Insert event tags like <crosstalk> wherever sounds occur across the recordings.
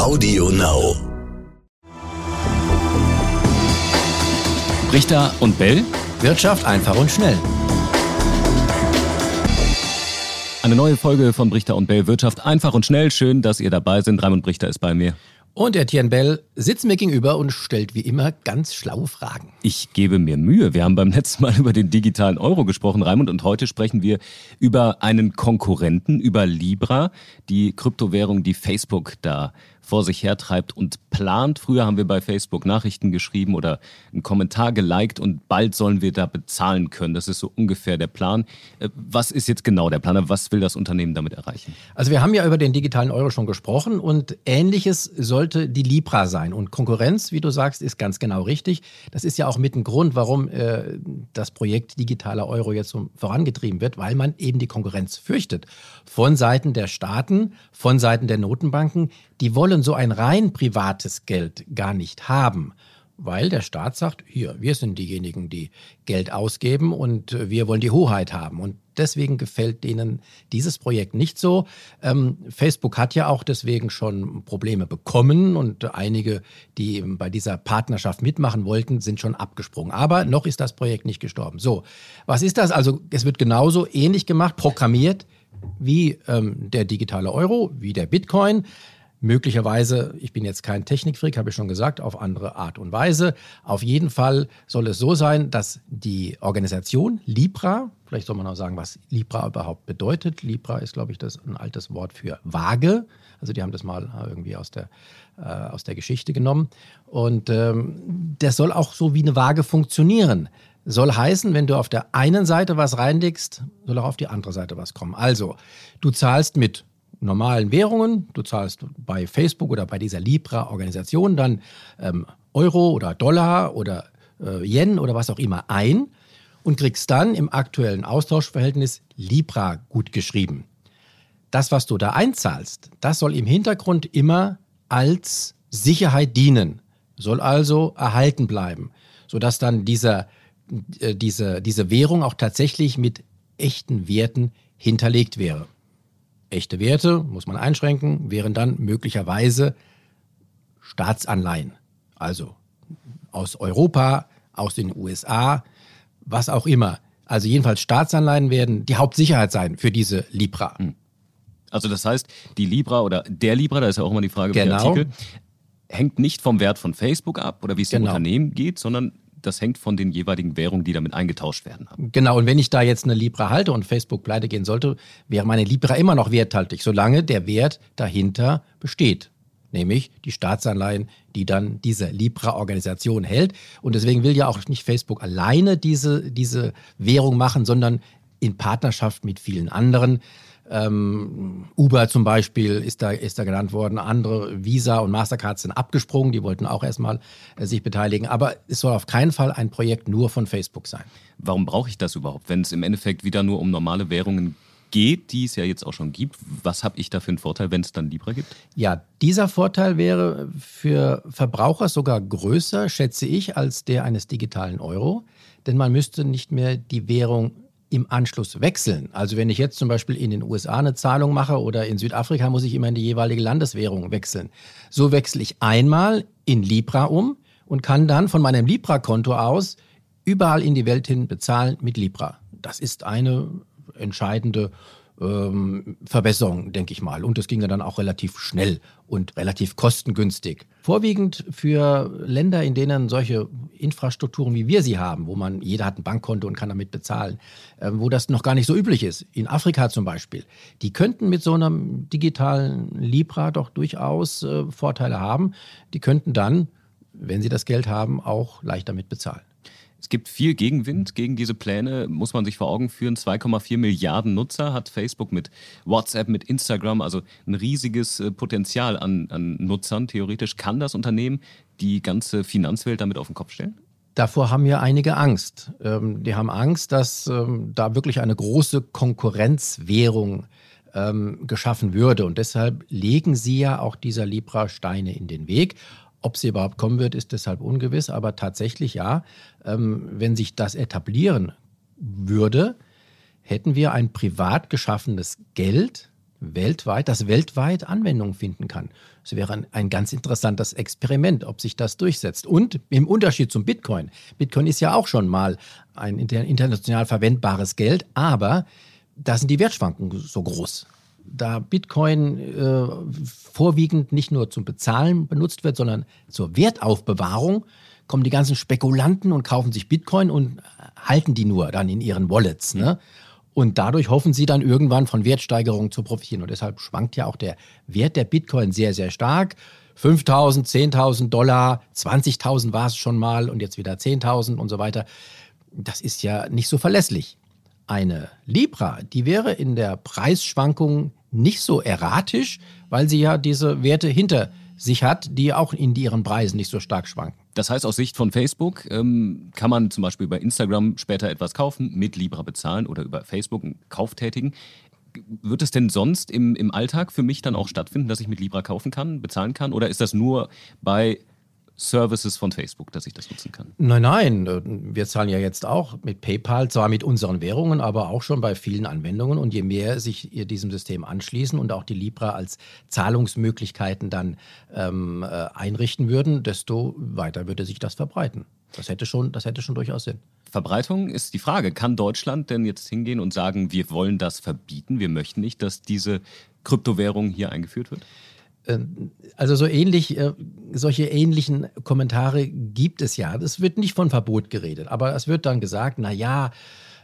Audio Now. Richter und Bell. Wirtschaft einfach und schnell. Eine neue Folge von Brichter und Bell Wirtschaft einfach und schnell. Schön, dass ihr dabei sind. Raimund Brichter ist bei mir. Und Etienne Bell sitzt mir gegenüber und stellt wie immer ganz schlaue Fragen. Ich gebe mir Mühe. Wir haben beim <laughs> letzten Mal über den digitalen Euro gesprochen, Raimund, und heute sprechen wir über einen Konkurrenten, über Libra, die Kryptowährung, die Facebook da vor sich hertreibt und plant. Früher haben wir bei Facebook Nachrichten geschrieben oder einen Kommentar geliked und bald sollen wir da bezahlen können. Das ist so ungefähr der Plan. Äh, was ist jetzt genau der Plan? Was will das Unternehmen damit erreichen? Also wir haben ja über den digitalen Euro schon gesprochen und ähnliches sollte die Libra sein. Und Konkurrenz, wie du sagst, ist ganz genau richtig. Das ist ja auch mit ein Grund, warum äh, das Projekt digitaler Euro jetzt so vorangetrieben wird, weil man eben die Konkurrenz fürchtet. Von Seiten der Staaten, von Seiten der Notenbanken, die wollen so ein rein privates Geld gar nicht haben, weil der Staat sagt, hier, wir sind diejenigen, die Geld ausgeben und wir wollen die Hoheit haben. Und deswegen gefällt denen dieses Projekt nicht so. Ähm, Facebook hat ja auch deswegen schon Probleme bekommen und einige, die bei dieser Partnerschaft mitmachen wollten, sind schon abgesprungen. Aber noch ist das Projekt nicht gestorben. So, was ist das? Also es wird genauso ähnlich gemacht, programmiert wie ähm, der digitale Euro, wie der Bitcoin. Möglicherweise, ich bin jetzt kein Technikfreak, habe ich schon gesagt, auf andere Art und Weise. Auf jeden Fall soll es so sein, dass die Organisation Libra, vielleicht soll man auch sagen, was Libra überhaupt bedeutet. Libra ist, glaube ich, das ein altes Wort für Waage. Also die haben das mal irgendwie aus der, äh, aus der Geschichte genommen. Und ähm, das soll auch so wie eine Waage funktionieren. Soll heißen, wenn du auf der einen Seite was reinlegst, soll auch auf die andere Seite was kommen. Also, du zahlst mit normalen Währungen, du zahlst bei Facebook oder bei dieser Libra-Organisation dann ähm, Euro oder Dollar oder äh, Yen oder was auch immer ein und kriegst dann im aktuellen Austauschverhältnis Libra gut geschrieben. Das, was du da einzahlst, das soll im Hintergrund immer als Sicherheit dienen, soll also erhalten bleiben, sodass dann dieser, äh, diese, diese Währung auch tatsächlich mit echten Werten hinterlegt wäre. Echte Werte, muss man einschränken, wären dann möglicherweise Staatsanleihen. Also aus Europa, aus den USA, was auch immer. Also jedenfalls Staatsanleihen werden die Hauptsicherheit sein für diese Libra. Hm. Also das heißt, die Libra oder der Libra, da ist ja auch immer die Frage genau. Artikel, hängt nicht vom Wert von Facebook ab oder wie es dem genau. Unternehmen geht, sondern das hängt von den jeweiligen Währungen, die damit eingetauscht werden. Genau, und wenn ich da jetzt eine Libra halte und Facebook pleite gehen sollte, wäre meine Libra immer noch werthaltig, solange der Wert dahinter besteht. Nämlich die Staatsanleihen, die dann diese Libra-Organisation hält. Und deswegen will ja auch nicht Facebook alleine diese, diese Währung machen, sondern in Partnerschaft mit vielen anderen. Ähm, Uber zum Beispiel ist da, ist da genannt worden. Andere Visa und Mastercard sind abgesprungen. Die wollten auch erstmal äh, sich beteiligen. Aber es soll auf keinen Fall ein Projekt nur von Facebook sein. Warum brauche ich das überhaupt, wenn es im Endeffekt wieder nur um normale Währungen geht, die es ja jetzt auch schon gibt? Was habe ich da für einen Vorteil, wenn es dann Libra gibt? Ja, dieser Vorteil wäre für Verbraucher sogar größer, schätze ich, als der eines digitalen Euro. Denn man müsste nicht mehr die Währung im Anschluss wechseln. Also wenn ich jetzt zum Beispiel in den USA eine Zahlung mache oder in Südafrika, muss ich immer in die jeweilige Landeswährung wechseln. So wechsle ich einmal in Libra um und kann dann von meinem Libra-Konto aus überall in die Welt hin bezahlen mit Libra. Das ist eine entscheidende ähm, Verbesserung, denke ich mal. Und das ging ja dann auch relativ schnell und relativ kostengünstig. Vorwiegend für Länder, in denen solche Infrastrukturen wie wir sie haben, wo man, jeder hat ein Bankkonto und kann damit bezahlen, äh, wo das noch gar nicht so üblich ist. In Afrika zum Beispiel. Die könnten mit so einem digitalen Libra doch durchaus äh, Vorteile haben. Die könnten dann, wenn sie das Geld haben, auch leicht damit bezahlen. Es gibt viel Gegenwind gegen diese Pläne, muss man sich vor Augen führen. 2,4 Milliarden Nutzer hat Facebook mit WhatsApp, mit Instagram, also ein riesiges äh, Potenzial an, an Nutzern. Theoretisch kann das Unternehmen die ganze Finanzwelt damit auf den Kopf stellen? Davor haben ja einige Angst. Ähm, die haben Angst, dass ähm, da wirklich eine große Konkurrenzwährung ähm, geschaffen würde. Und deshalb legen sie ja auch dieser Libra Steine in den Weg. Ob sie überhaupt kommen wird, ist deshalb ungewiss. Aber tatsächlich ja, ähm, wenn sich das etablieren würde, hätten wir ein privat geschaffenes Geld, weltweit, das weltweit Anwendung finden kann. Es wäre ein, ein, ganz interessantes Experiment, ob sich das durchsetzt. Und im Unterschied zum Bitcoin. Bitcoin ist ja auch schon mal ein international verwendbares Geld, aber da sind die Wertschwankungen so groß. Da Bitcoin äh, vorwiegend nicht nur zum Bezahlen benutzt wird, sondern zur Wertaufbewahrung, kommen die ganzen Spekulanten und kaufen sich Bitcoin und halten die nur dann in ihren Wallets. Ne? Und dadurch hoffen sie dann irgendwann von Wertsteigerungen zu profitieren. Und deshalb schwankt ja auch der Wert der Bitcoin sehr, sehr stark. 5.000, 10.000 Dollar, 20.000 war es schon mal und jetzt wieder 10.000 und so weiter. Das ist ja nicht so verlässlich. Eine Libra, die wäre in der Preisschwankung nicht so erratisch, weil sie ja diese Werte hinter sich hat, die auch in ihren Preisen nicht so stark schwanken. Das heißt, aus Sicht von Facebook ähm, kann man zum Beispiel über Instagram später etwas kaufen, mit Libra bezahlen oder über Facebook einen Kauf tätigen. Wird es denn sonst im, im Alltag für mich dann auch stattfinden, dass ich mit Libra kaufen kann, bezahlen kann? Oder ist das nur bei Services von Facebook, dass ich das nutzen kann? Nein, nein. Wir zahlen ja jetzt auch mit PayPal, zwar mit unseren Währungen, aber auch schon bei vielen Anwendungen. Und je mehr sich diesem System anschließen und auch die Libra als Zahlungsmöglichkeiten dann ähm, äh, einrichten würden, desto weiter würde sich das verbreiten. Das hätte schon, das hätte schon durchaus Sinn. Verbreitung ist die Frage. Kann Deutschland denn jetzt hingehen und sagen, wir wollen das verbieten, wir möchten nicht, dass diese Kryptowährung hier eingeführt wird? Ähm, also so ähnlich, äh, solche ähnlichen Kommentare gibt es ja. Es wird nicht von Verbot geredet, aber es wird dann gesagt, na ja,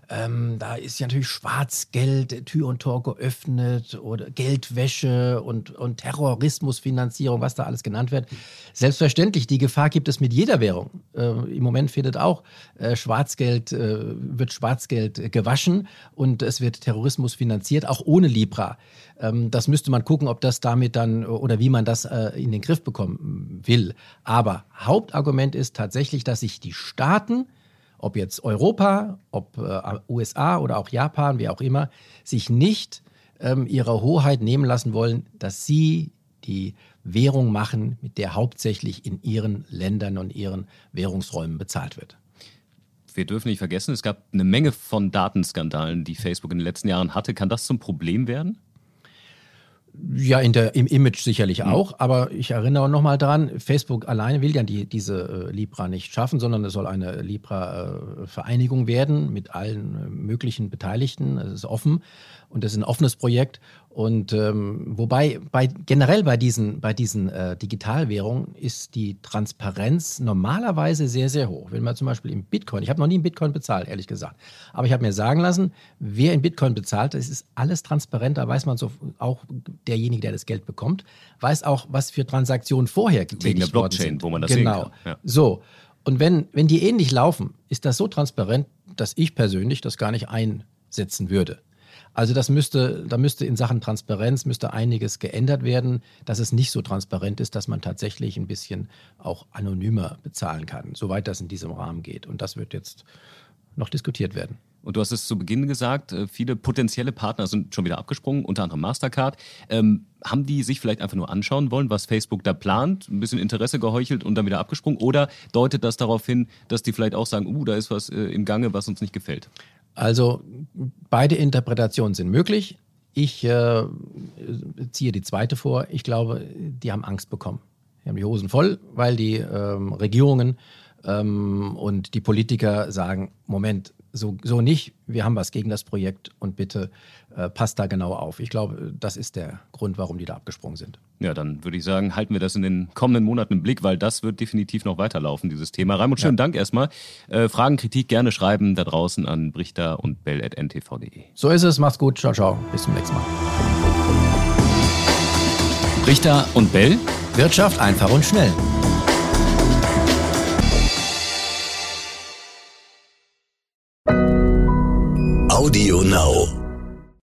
ähm, da ist ja natürlich Schwarzgeld, Tür und Tor geöffnet oder Geldwäsche und, und Terrorismusfinanzierung, was da alles genannt wird. Selbstverständlich, die Gefahr gibt es mit jeder Währung. Äh, Im Moment findet auch äh, Schwarzgeld, äh, wird Schwarzgeld gewaschen und es wird Terrorismus finanziert, auch ohne Libra. Ähm, das müsste man gucken, ob das damit dann oder wie man das äh, in den Griff bekommen will. Aber Hauptargument ist tatsächlich, dass sich die Staaten ob jetzt Europa, ob äh, USA oder auch Japan, wie auch immer, sich nicht ähm, ihre Hoheit nehmen lassen wollen, dass sie die Währung machen, mit der hauptsächlich in ihren Ländern und ihren Währungsräumen bezahlt wird. Wir dürfen nicht vergessen, es gab eine Menge von Datenskandalen, die Facebook in den letzten Jahren hatte. Kann das zum Problem werden? Ja, in der, im Image sicherlich mhm. auch, aber ich erinnere nochmal dran, Facebook alleine will ja die, diese äh, Libra nicht schaffen, sondern es soll eine Libra-Vereinigung äh, werden mit allen möglichen Beteiligten. Es ist offen und es ist ein offenes Projekt. Und ähm, wobei bei, generell bei diesen, bei diesen äh, Digitalwährungen ist die Transparenz normalerweise sehr, sehr hoch. Wenn man zum Beispiel im Bitcoin, ich habe noch nie in Bitcoin bezahlt, ehrlich gesagt, aber ich habe mir sagen lassen, wer in Bitcoin bezahlt, es ist alles transparent, da weiß man so, auch derjenige, der das Geld bekommt, weiß auch, was für Transaktionen vorher getätigt Wegen der Blockchain, wo man das genau. sehen kann. Ja. So. Und wenn, wenn die ähnlich laufen, ist das so transparent, dass ich persönlich das gar nicht einsetzen würde. Also das müsste, da müsste in Sachen Transparenz müsste einiges geändert werden, dass es nicht so transparent ist, dass man tatsächlich ein bisschen auch anonymer bezahlen kann, soweit das in diesem Rahmen geht. Und das wird jetzt noch diskutiert werden. Und du hast es zu Beginn gesagt, äh, viele potenzielle Partner sind schon wieder abgesprungen, unter anderem Mastercard. Ähm, haben die sich vielleicht einfach nur anschauen wollen, was Facebook da plant, ein bisschen Interesse geheuchelt und dann wieder abgesprungen? Oder deutet das darauf hin, dass die vielleicht auch sagen, uh, da ist was äh, im Gange, was uns nicht gefällt? Also beide Interpretationen sind möglich. Ich äh, ziehe die zweite vor. Ich glaube, die haben Angst bekommen. Die haben die Hosen voll, weil die ähm, Regierungen ähm, und die Politiker sagen, Moment, so, so nicht, wir haben was gegen das Projekt und bitte äh, passt da genau auf. Ich glaube, das ist der Grund, warum die da abgesprungen sind. Ja, dann würde ich sagen, halten wir das in den kommenden Monaten im Blick, weil das wird definitiv noch weiterlaufen, dieses Thema. Raimund, schönen ja. Dank erstmal. Äh, Fragen, Kritik gerne schreiben da draußen an brichter und bell.ntv.de. So ist es, macht's gut, ciao, ciao, bis zum nächsten Mal. Brichter und Bell? Wirtschaft einfach und schnell. Audio Now.